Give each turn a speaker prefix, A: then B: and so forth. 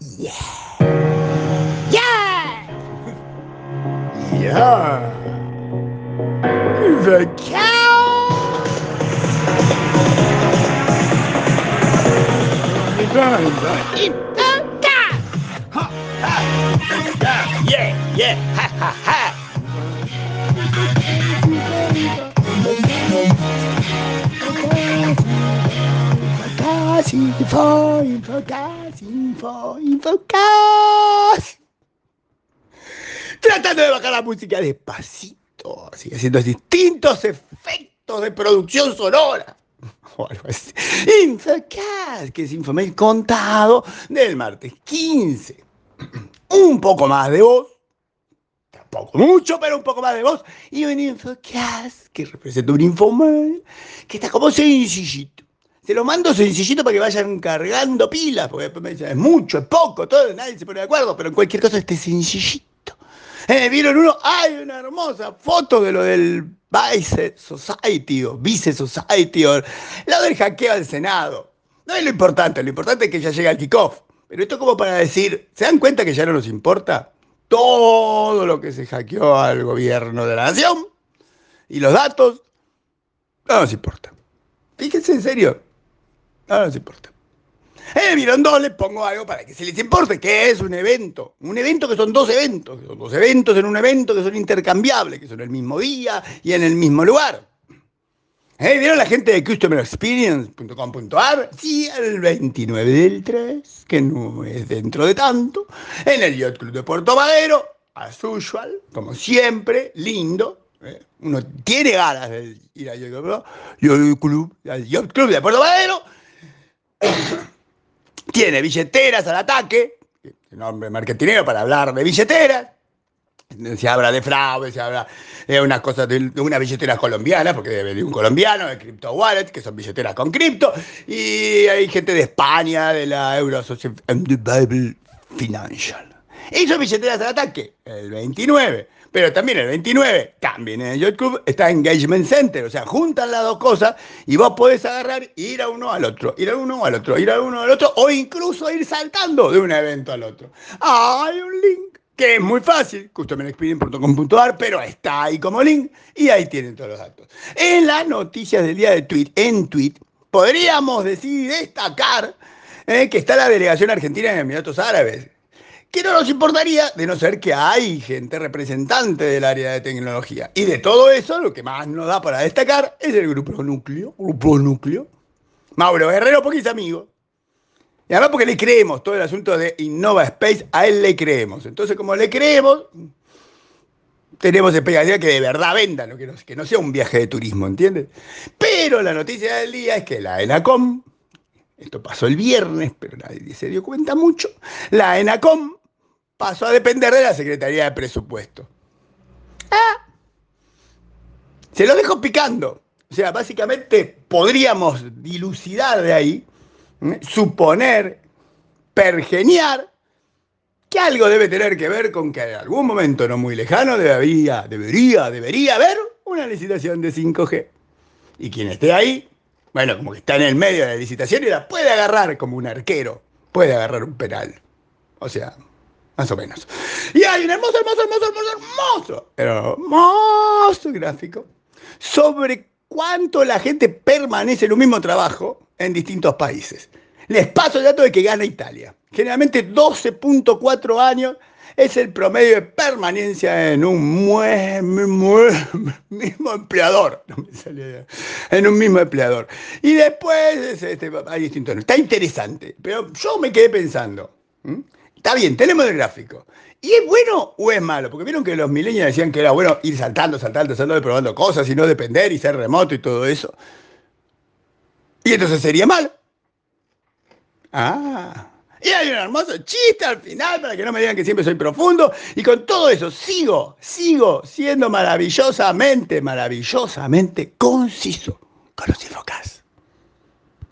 A: Yeah. Yeah. Yeah. The cow. Yeah, yeah, ha, ha, ha. Info, infocas, info, infocas. Tratando de bajar la música despacito, así haciendo distintos efectos de producción sonora. O algo así. Infocas, que es Infomail contado del martes 15. Un poco más de voz, tampoco mucho, pero un poco más de voz. Y un Infocast que representa un Infomail que está como sencillito. Se lo mando sencillito para que vayan cargando pilas, porque me dicen, es mucho, es poco, todo, nadie se pone de acuerdo, pero en cualquier cosa esté sencillito. Eh, ¿Vieron uno? Hay una hermosa foto de lo del Vice Society o Vice Society o lo del hackeo al Senado. No es lo importante, lo importante es que ya llega el kickoff. Pero esto como para decir, ¿se dan cuenta que ya no nos importa todo lo que se hackeó al gobierno de la nación? Y los datos, no nos importa. Fíjense en serio, no nos importa. Eh, vieron dos, les pongo algo para que se les importe, que es un evento. Un evento que son dos eventos, que son dos eventos en un evento que son intercambiables, que son el mismo día y en el mismo lugar. Eh, ¿Vieron la gente de customerexperience.com.ar? Sí, el 29 del 3, que no es dentro de tanto, en el Yacht Club de Puerto Madero, as usual, como siempre, lindo. eh, Uno tiene ganas de ir al Yacht Club, al Yacht Club de Puerto Madero. Tiene billeteras al ataque, nombre marketinero para hablar de billeteras. Se habla de fraude, se habla de unas cosas de, de una billetera colombiana, porque de un colombiano, de Crypto Wallet, que son billeteras con cripto, y hay gente de España, de la Euro the Bible Financial. Son billeteras al ataque, el 29. Pero también el 29, también en el Yacht Club, está Engagement Center. O sea, juntan las dos cosas y vos podés agarrar e ir a uno al otro, ir a uno al otro, ir a uno al otro, o incluso ir saltando de un evento al otro. Hay un link que es muy fácil, customerexperience.com.ar, pero está ahí como link y ahí tienen todos los datos. En las noticias del día de tweet, en tweet, podríamos decir, destacar eh, que está la delegación argentina en Emiratos Árabes que no nos importaría de no ser que hay gente representante del área de tecnología. Y de todo eso, lo que más nos da para destacar es el grupo núcleo, grupo núcleo. Mauro Guerrero, porque es amigo. Y además porque le creemos todo el asunto de Innova Space, a él le creemos. Entonces, como le creemos, tenemos expectativa que de verdad vendan, que no, que no sea un viaje de turismo, ¿entiendes? Pero la noticia del día es que la ENACOM, esto pasó el viernes, pero nadie se dio cuenta mucho, la ENACOM pasó a depender de la Secretaría de Presupuesto. Ah, se lo dejo picando. O sea, básicamente podríamos dilucidar de ahí, ¿eh? suponer, pergeniar, que algo debe tener que ver con que en algún momento no muy lejano debería, debería, debería haber una licitación de 5G. Y quien esté ahí, bueno, como que está en el medio de la licitación y la puede agarrar como un arquero, puede agarrar un penal. O sea, más o menos. Y hay un hermoso, hermoso, hermoso, hermoso, hermoso, hermoso gráfico sobre cuánto la gente permanece en un mismo trabajo en distintos países. Les paso el dato de que gana Italia. Generalmente 12.4 años es el promedio de permanencia en un mismo empleador. No me salía. En un mismo empleador. Y después es, este, hay distintos. Está interesante. Pero yo me quedé pensando. Está bien, tenemos el gráfico. ¿Y es bueno o es malo? Porque vieron que los millennials decían que era bueno ir saltando, saltando, saltando y probando cosas y no depender y ser remoto y todo eso. Y entonces sería malo. Ah. Y hay un hermoso chiste al final para que no me digan que siempre soy profundo. Y con todo eso sigo, sigo siendo maravillosamente, maravillosamente conciso con los infocas.